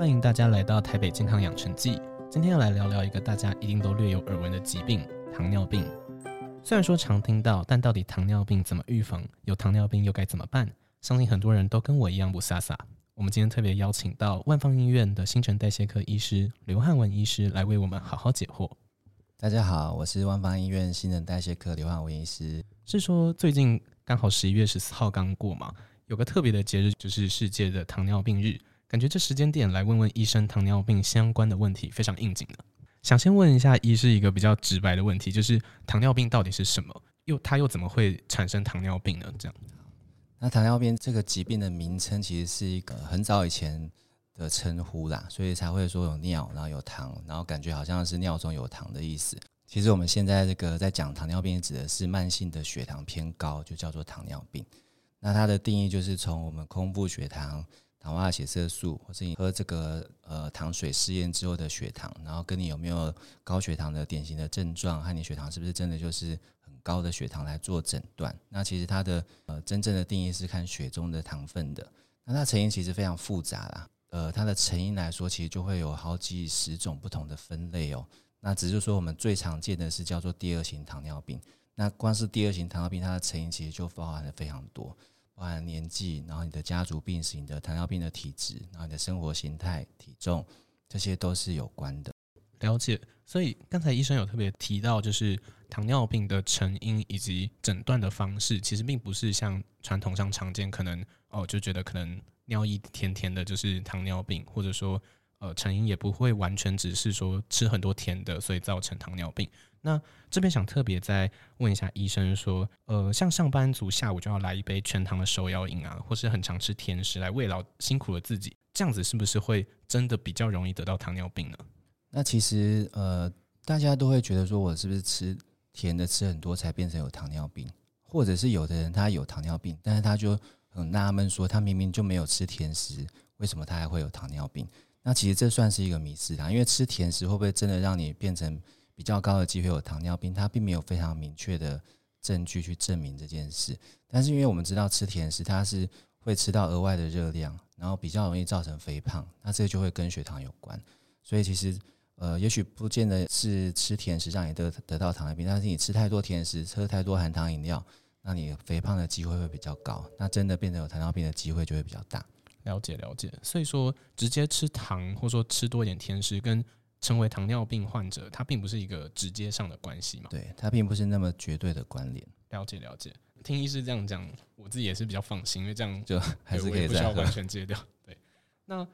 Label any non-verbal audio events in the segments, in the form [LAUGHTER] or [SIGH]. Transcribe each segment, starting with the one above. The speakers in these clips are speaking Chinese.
欢迎大家来到台北健康养成记。今天要来聊聊一个大家一定都略有耳闻的疾病——糖尿病。虽然说常听到，但到底糖尿病怎么预防？有糖尿病又该怎么办？相信很多人都跟我一样不飒飒。我们今天特别邀请到万方医院的新陈代谢科医师刘汉文医师来为我们好好解惑。大家好，我是万方医院新陈代谢科刘汉文医师。是说最近刚好十一月十四号刚过嘛，有个特别的节日就是世界的糖尿病日。感觉这时间点来问问医生糖尿病相关的问题非常应景的。想先问一下医师一个比较直白的问题，就是糖尿病到底是什么？又它又怎么会产生糖尿病呢？这样。那糖尿病这个疾病的名称其实是一个很早以前的称呼啦，所以才会说有尿，然后有糖，然后感觉好像是尿中有糖的意思。其实我们现在这个在讲糖尿病，指的是慢性的血糖偏高，就叫做糖尿病。那它的定义就是从我们空腹血糖。糖化血色素，或是你喝这个呃糖水试验之后的血糖，然后跟你有没有高血糖的典型的症状，和你血糖是不是真的就是很高的血糖来做诊断。那其实它的呃真正的定义是看血中的糖分的。那它成因其实非常复杂啦，呃，它的成因来说，其实就会有好几十种不同的分类哦。那只是说我们最常见的是叫做第二型糖尿病。那光是第二型糖尿病，它的成因其实就包含了非常多。包含年纪，然后你的家族病史、你的糖尿病的体质，然后你的生活形态、体重，这些都是有关的。了解。所以刚才医生有特别提到，就是糖尿病的成因以及诊断的方式，其实并不是像传统上常见，可能哦就觉得可能尿液甜甜的，就是糖尿病，或者说呃成因也不会完全只是说吃很多甜的，所以造成糖尿病。那这边想特别再问一下医生说，呃，像上班族下午就要来一杯全糖的手摇饮啊，或是很常吃甜食来慰劳辛苦了自己，这样子是不是会真的比较容易得到糖尿病呢？那其实呃，大家都会觉得说我是不是吃甜的吃很多才变成有糖尿病，或者是有的人他有糖尿病，但是他就很纳闷说他明明就没有吃甜食，为什么他还会有糖尿病？那其实这算是一个迷思啊，因为吃甜食会不会真的让你变成？比较高的机会有糖尿病，它并没有非常明确的证据去证明这件事。但是因为我们知道吃甜食，它是会吃到额外的热量，然后比较容易造成肥胖，那这就会跟血糖有关。所以其实呃，也许不见得是吃甜食让你得得到糖尿病，但是你吃太多甜食，喝太多含糖饮料，那你肥胖的机会会比较高，那真的变成有糖尿病的机会就会比较大。了解了解。所以说，直接吃糖或者说吃多一点甜食跟成为糖尿病患者，它并不是一个直接上的关系嘛？对，它并不是那么绝对的关联。了解了解，听医师这样讲，我自己也是比较放心，因为这样就还是可以不需要完全戒掉。[LAUGHS] 对，那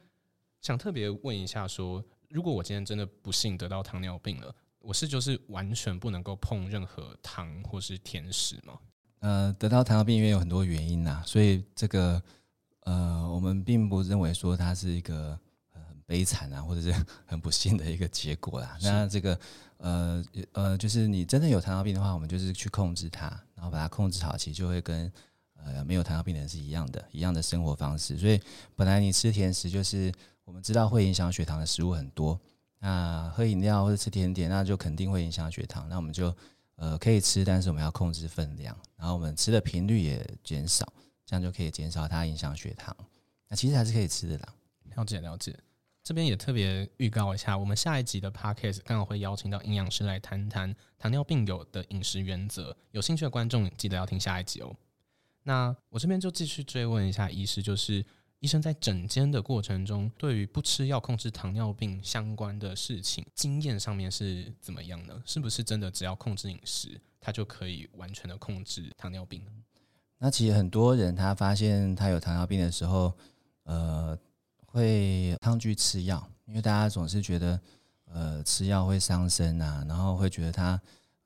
想特别问一下，说如果我今天真的不幸得到糖尿病了，我是就是完全不能够碰任何糖或是甜食吗？呃，得到糖尿病因为有很多原因呐，所以这个呃，我们并不认为说它是一个很。悲惨啊，[LAUGHS] 或者是 [LAUGHS] 很不幸的一个结果啦。那这个呃呃，就是你真的有糖尿病的话，我们就是去控制它，然后把它控制好，其实就会跟呃没有糖尿病的人是一样的，一样的生活方式。所以本来你吃甜食，就是我们知道会影响血糖的食物很多。那喝饮料或者吃甜点，那就肯定会影响血糖。那我们就呃可以吃，但是我们要控制分量，然后我们吃的频率也减少，这样就可以减少它影响血糖。那其实还是可以吃的啦。了解了解。这边也特别预告一下，我们下一集的 podcast 刚好会邀请到营养师来谈谈糖尿病友的饮食原则。有兴趣的观众记得要听下一集哦。那我这边就继续追问一下医师，就是医生在诊间的过程中，对于不吃药控制糖尿病相关的事情，经验上面是怎么样呢？是不是真的只要控制饮食，他就可以完全的控制糖尿病呢？那其实很多人他发现他有糖尿病的时候，呃。会抗拒吃药，因为大家总是觉得，呃，吃药会伤身啊，然后会觉得他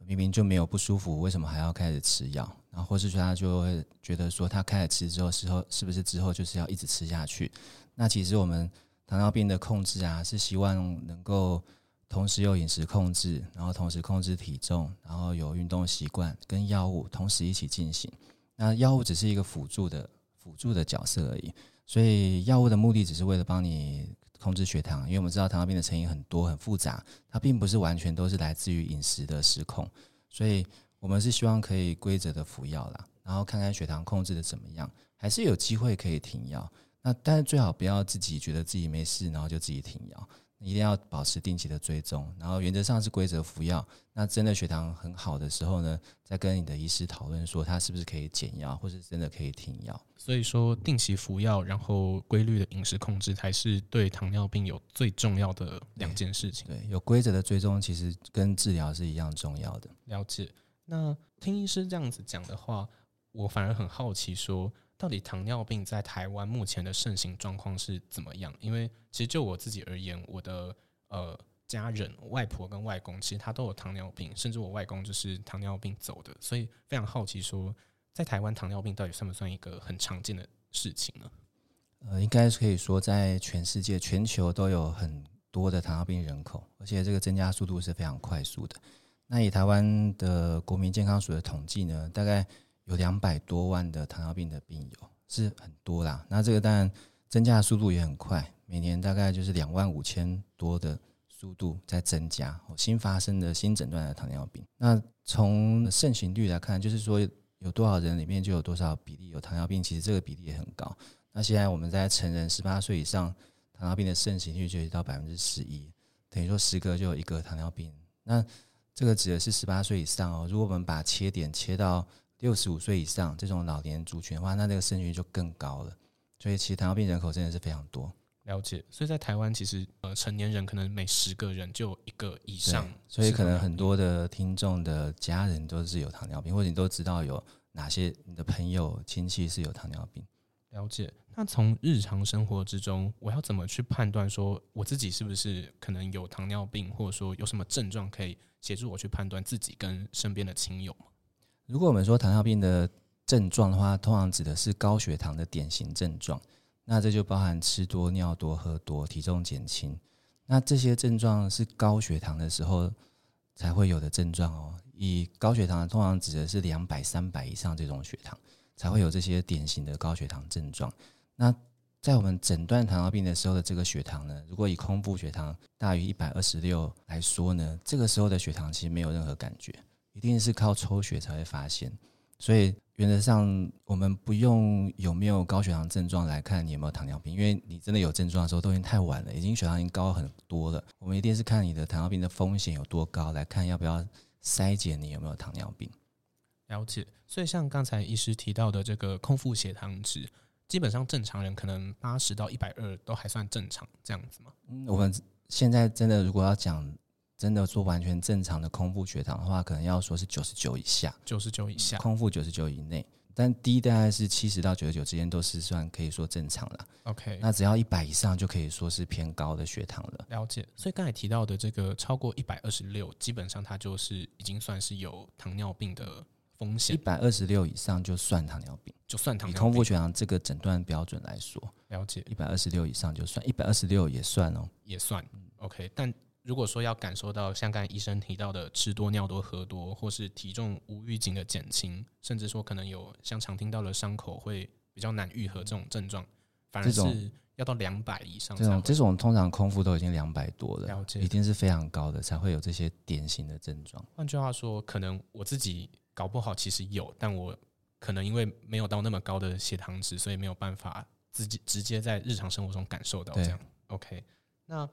明明就没有不舒服，为什么还要开始吃药？然后或是说他就会觉得说，他开始吃之后，之后是不是之后就是要一直吃下去？那其实我们糖尿病的控制啊，是希望能够同时有饮食控制，然后同时控制体重，然后有运动习惯跟药物同时一起进行。那药物只是一个辅助的辅助的角色而已。所以药物的目的只是为了帮你控制血糖，因为我们知道糖尿病的成因很多很复杂，它并不是完全都是来自于饮食的失控，所以我们是希望可以规则的服药啦，然后看看血糖控制的怎么样，还是有机会可以停药。那但是最好不要自己觉得自己没事，然后就自己停药。一定要保持定期的追踪，然后原则上是规则服药。那真的血糖很好的时候呢，再跟你的医师讨论说他是不是可以减药，或是真的可以停药。所以说，定期服药，然后规律的饮食控制，才是对糖尿病有最重要的两件事情。对，有规则的追踪，其实跟治疗是一样重要的。了解。那听医师这样子讲的话，我反而很好奇说。到底糖尿病在台湾目前的盛行状况是怎么样？因为其实就我自己而言，我的呃家人外婆跟外公其实他都有糖尿病，甚至我外公就是糖尿病走的，所以非常好奇说，在台湾糖尿病到底算不算一个很常见的事情呢？呃，应该是可以说，在全世界全球都有很多的糖尿病人口，而且这个增加速度是非常快速的。那以台湾的国民健康署的统计呢，大概。有两百多万的糖尿病的病友是很多啦，那这个当然增加的速度也很快，每年大概就是两万五千多的速度在增加。新发生的新诊断的糖尿病，那从盛行率来看，就是说有多少人里面就有多少比例有糖尿病，其实这个比例也很高。那现在我们在成人十八岁以上糖尿病的盛行率就到百分之十一，等于说十个就有一个糖尿病。那这个指的是十八岁以上哦，如果我们把切点切到。六十五岁以上这种老年族群的话，那这个生育率就更高了。所以，其实糖尿病人口真的是非常多。了解。所以在台湾，其实呃，成年人可能每十个人就一个以上。所以，可能很多的听众的家人都是有糖尿病，或者你都知道有哪些你的朋友亲戚是有糖尿病。了解。那从日常生活之中，我要怎么去判断说我自己是不是可能有糖尿病，或者说有什么症状可以协助我去判断自己跟身边的亲友？如果我们说糖尿病的症状的话，通常指的是高血糖的典型症状，那这就包含吃多、尿多、喝多、体重减轻。那这些症状是高血糖的时候才会有的症状哦。以高血糖通常指的是两百、三百以上这种血糖才会有这些典型的高血糖症状。那在我们诊断糖尿病的时候的这个血糖呢，如果以空腹血糖大于一百二十六来说呢，这个时候的血糖其实没有任何感觉。一定是靠抽血才会发现，所以原则上我们不用有没有高血糖症状来看你有没有糖尿病，因为你真的有症状的时候都已经太晚了，已经血糖已经高很多了。我们一定是看你的糖尿病的风险有多高，来看要不要筛检你有没有糖尿病。了解。所以像刚才医师提到的这个空腹血糖值，基本上正常人可能八十到一百二都还算正常，这样子吗？嗯，我们现在真的如果要讲。真的做完全正常的空腹血糖的话，可能要说是九十九以下，九十九以下，空腹九十九以内，但低大概是七十到九十九之间都是算可以说正常了。OK，那只要一百以上就可以说是偏高的血糖了。了解。所以刚才提到的这个超过一百二十六，基本上它就是已经算是有糖尿病的风险。一百二十六以上就算糖尿病，就算糖尿病。空腹血糖这个诊断标准来说，了解。一百二十六以上就算，一百二十六也算哦，也算。OK，但。如果说要感受到像刚才医生提到的吃多尿多喝多，或是体重无预警的减轻，甚至说可能有像常听到的伤口会比较难愈合这种症状，反而是要到两百以上。这种这种通常空腹都已经两百多了，了解，一定是非常高的才会有这些典型的症状。换句话说，可能我自己搞不好其实有，但我可能因为没有到那么高的血糖值，所以没有办法自己直接在日常生活中感受到这样。OK，那。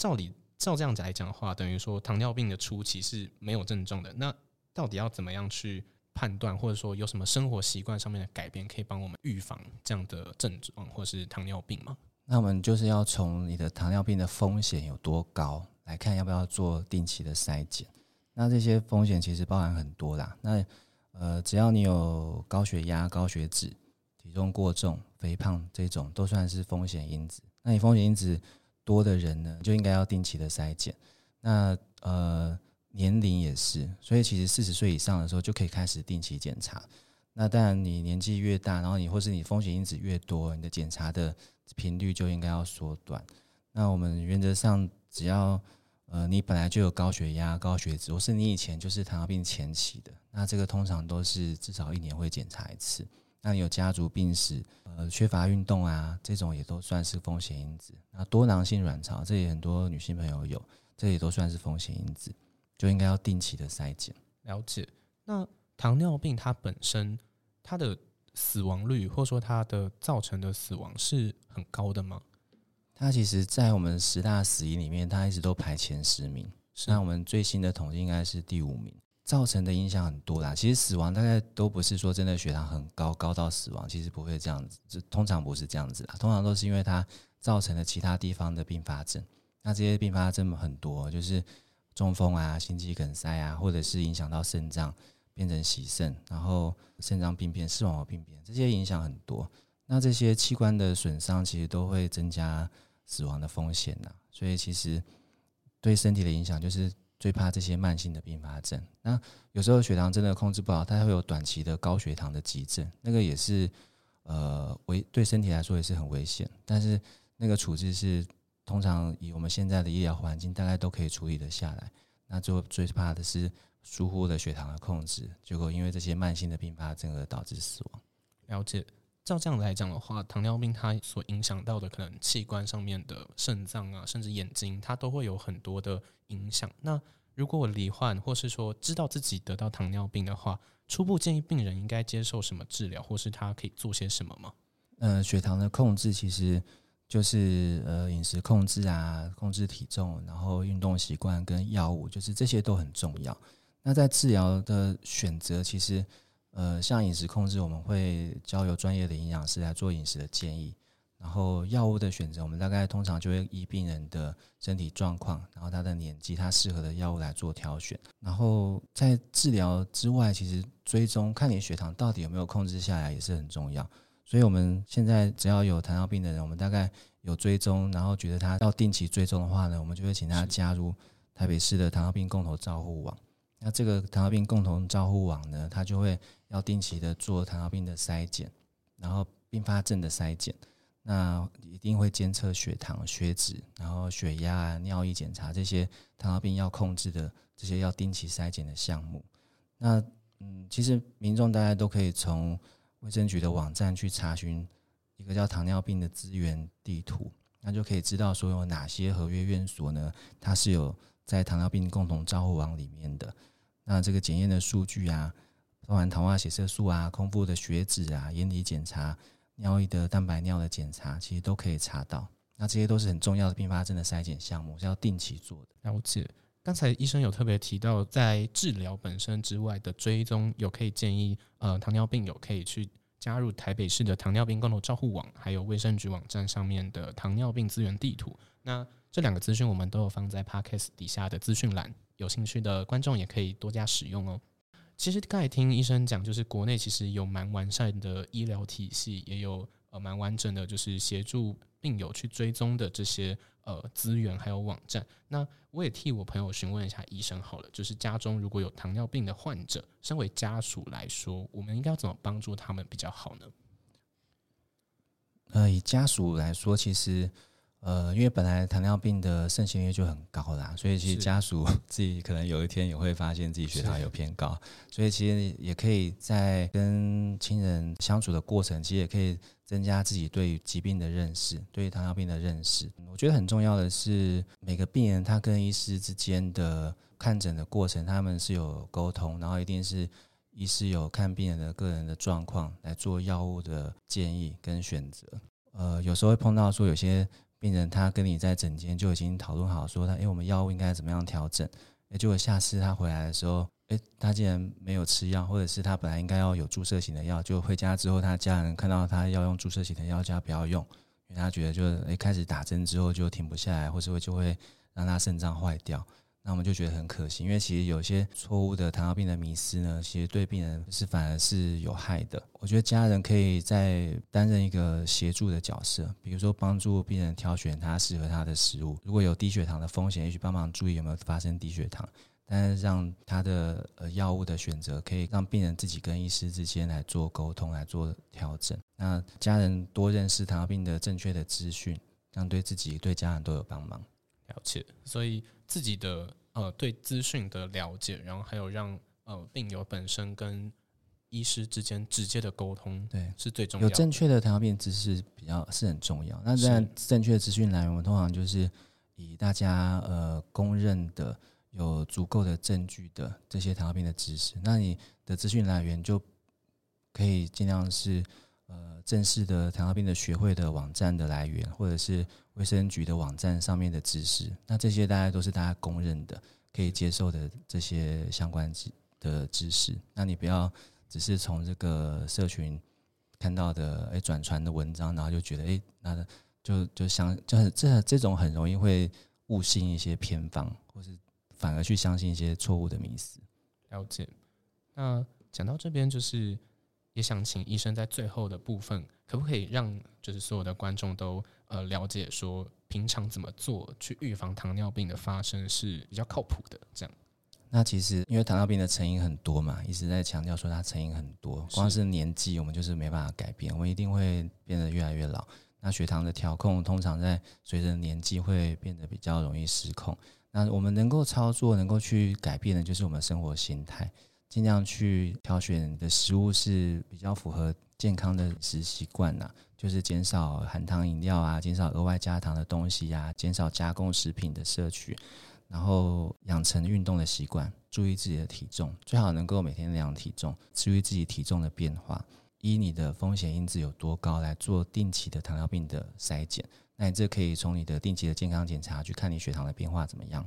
照理照这样子来讲的话，等于说糖尿病的初期是没有症状的。那到底要怎么样去判断，或者说有什么生活习惯上面的改变，可以帮我们预防这样的症状，或是糖尿病吗？那我们就是要从你的糖尿病的风险有多高来看，要不要做定期的筛检。那这些风险其实包含很多啦。那呃，只要你有高血压、高血脂、体重过重、肥胖这种，都算是风险因子。那你风险因子。多的人呢，就应该要定期的筛检。那呃，年龄也是，所以其实四十岁以上的时候就可以开始定期检查。那当然，你年纪越大，然后你或是你风险因子越多，你的检查的频率就应该要缩短。那我们原则上，只要呃你本来就有高血压、高血脂，或是你以前就是糖尿病前期的，那这个通常都是至少一年会检查一次。那你有家族病史，呃，缺乏运动啊，这种也都算是风险因子。那多囊性卵巢，这也很多女性朋友有，这也都算是风险因子，就应该要定期的筛检。了解。那糖尿病它本身它的死亡率，或者说它的造成的死亡是很高的吗？它其实，在我们十大死因里面，它一直都排前十名。是那我们最新的统计应该是第五名，造成的影响很多啦。其实死亡大概都不是说真的血糖很高，高到死亡，其实不会这样子，这通常不是这样子啦，通常都是因为它造成了其他地方的并发症。那这些并发症很多，就是中风啊、心肌梗塞啊，或者是影响到肾脏变成洗肾，然后肾脏病变、视网膜病变，这些影响很多。那这些器官的损伤其实都会增加死亡的风险呐，所以其实。对身体的影响就是最怕这些慢性的并发症。那有时候血糖真的控制不好，它会有短期的高血糖的急症，那个也是呃危对身体来说也是很危险。但是那个处置是通常以我们现在的医疗环境，大概都可以处理得下来。那最最怕的是疏忽了血糖的控制，结果因为这些慢性的并发症而导致死亡。了解。照这样来讲的话，糖尿病它所影响到的可能器官上面的肾脏啊，甚至眼睛，它都会有很多的影响。那如果我罹患，或是说知道自己得到糖尿病的话，初步建议病人应该接受什么治疗，或是他可以做些什么吗？呃，血糖的控制其实就是呃饮食控制啊，控制体重，然后运动习惯跟药物，就是这些都很重要。那在治疗的选择，其实。呃，像饮食控制，我们会交由专业的营养师来做饮食的建议。然后药物的选择，我们大概通常就会依病人的身体状况，然后他的年纪，他适合的药物来做挑选。然后在治疗之外，其实追踪看你血糖到底有没有控制下来也是很重要。所以我们现在只要有糖尿病的人，我们大概有追踪，然后觉得他要定期追踪的话呢，我们就会请他加入台北市的糖尿病共同照护网。那这个糖尿病共同照护网呢，它就会要定期的做糖尿病的筛检，然后并发症的筛检，那一定会监测血糖、血脂，然后血压、啊尿液检查这些糖尿病要控制的这些要定期筛检的项目。那嗯，其实民众大家都可以从卫生局的网站去查询一个叫糖尿病的资源地图，那就可以知道说有哪些合约院所呢，它是有在糖尿病共同照护网里面的。那这个检验的数据啊，包含糖化血色素啊、空腹的血脂啊、眼底检查、尿液的蛋白尿的检查，其实都可以查到。那这些都是很重要的并发症的筛检项目，是要定期做的。了解。刚才医生有特别提到，在治疗本身之外的追踪，有可以建议呃糖尿病友可以去加入台北市的糖尿病共同照护网，还有卫生局网站上面的糖尿病资源地图。那这两个资讯我们都有放在 Podcast 底下的资讯栏。有兴趣的观众也可以多加使用哦。其实刚才听医生讲，就是国内其实有蛮完善的医疗体系，也有呃蛮完整的，就是协助病友去追踪的这些呃资源还有网站。那我也替我朋友询问一下医生好了，就是家中如果有糖尿病的患者，身为家属来说，我们应该要怎么帮助他们比较好呢？呃，以家属来说，其实。呃，因为本来糖尿病的盛行率就很高啦，所以其实家属 [LAUGHS] 自己可能有一天也会发现自己血糖有偏高，所以其实也可以在跟亲人相处的过程，其实也可以增加自己对疾病的认识，对糖尿病的认识。我觉得很重要的是，每个病人他跟医师之间的看诊的过程，他们是有沟通，然后一定是医师有看病人的个人的状况来做药物的建议跟选择。呃，有时候会碰到说有些。病人他跟你在诊间就已经讨论好，说他哎，我们药物应该怎么样调整？哎，结果下次他回来的时候，哎，他竟然没有吃药，或者是他本来应该要有注射型的药，就回家之后，他家人看到他要用注射型的药，叫他不要用，因为他觉得就是哎开始打针之后就停不下来，或是会就会让他肾脏坏掉。那我们就觉得很可惜，因为其实有些错误的糖尿病的迷思呢，其实对病人是反而是有害的。我觉得家人可以在担任一个协助的角色，比如说帮助病人挑选他适合他的食物。如果有低血糖的风险，也许帮忙注意有没有发生低血糖。但是让他的呃药物的选择，可以让病人自己跟医师之间来做沟通，来做调整。那家人多认识糖尿病的正确的资讯，这样对自己对家人都有帮忙。了解，所以。自己的呃对资讯的了解，然后还有让呃病友本身跟医师之间直接的沟通，对是最重要。有正确的糖尿病知识比较是很重要。那这样正确的资讯来源，我们通常就是以大家呃公认的有足够的证据的这些糖尿病的知识。那你的资讯来源就可以尽量是呃正式的糖尿病的学会的网站的来源，或者是卫生局的网站上面的知识。那这些大家都是大家公认的、可以接受的这些相关知的知识。那你不要只是从这个社群看到的诶转传的文章，然后就觉得诶那就就相就是这这种很容易会误信一些偏方，或是反而去相信一些错误的迷思。了解。那讲到这边，就是也想请医生在最后的部分，可不可以让就是所有的观众都呃了解说，平常怎么做去预防糖尿病的发生是比较靠谱的？这样。那其实因为糖尿病的成因很多嘛，一直在强调说它成因很多，光是年纪我们就是没办法改变，我们一定会变得越来越老。那血糖的调控通常在随着年纪会变得比较容易失控。那我们能够操作、能够去改变的，就是我们生活心态，尽量去挑选的食物是比较符合健康的食习惯呐，就是减少含糖饮料啊，减少额外加糖的东西呀，减少加工食品的摄取，然后养成运动的习惯，注意自己的体重，最好能够每天量体重，注意自己体重的变化。依你的风险因子有多高来做定期的糖尿病的筛检，那你这可以从你的定期的健康检查去看你血糖的变化怎么样。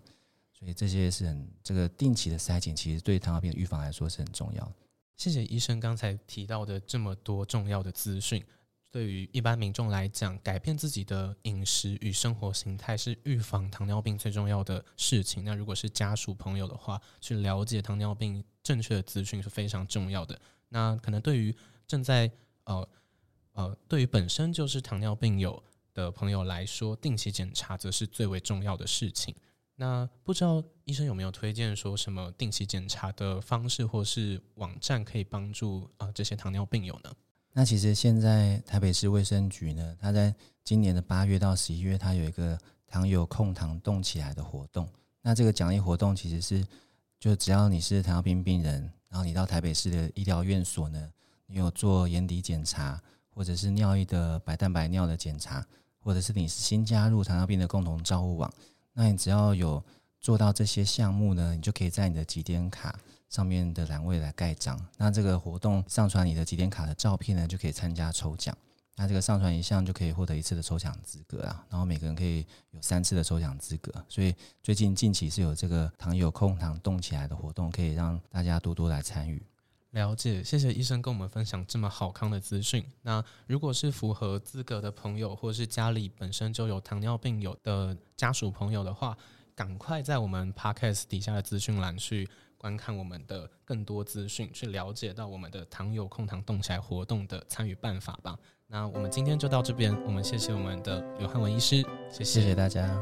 所以这些是很这个定期的筛检，其实对糖尿病的预防来说是很重要。谢谢医生刚才提到的这么多重要的资讯。对于一般民众来讲，改变自己的饮食与生活形态是预防糖尿病最重要的事情。那如果是家属朋友的话，去了解糖尿病正确的资讯是非常重要的。那可能对于正在呃呃，对于本身就是糖尿病有的朋友来说，定期检查则是最为重要的事情。那不知道医生有没有推荐说什么定期检查的方式或是网站可以帮助啊这些糖尿病友呢？那其实现在台北市卫生局呢，它在今年的八月到十一月，它有一个糖友控糖动起来的活动。那这个奖励活动其实是，就只要你是糖尿病病人，然后你到台北市的医疗院所呢。你有做眼底检查，或者是尿液的白蛋白尿的检查，或者是你是新加入糖尿病的共同照护网，那你只要有做到这些项目呢，你就可以在你的几点卡上面的栏位来盖章。那这个活动上传你的几点卡的照片呢，就可以参加抽奖。那这个上传一项就可以获得一次的抽奖资格啊，然后每个人可以有三次的抽奖资格。所以最近近期是有这个糖友控糖动起来的活动，可以让大家多多来参与。了解，谢谢医生跟我们分享这么好康的资讯。那如果是符合资格的朋友，或是家里本身就有糖尿病有的家属朋友的话，赶快在我们 podcast 底下的资讯栏去观看我们的更多资讯，去了解到我们的糖友控糖动起来活动的参与办法吧。那我们今天就到这边，我们谢谢我们的刘汉文医师，谢谢谢大家。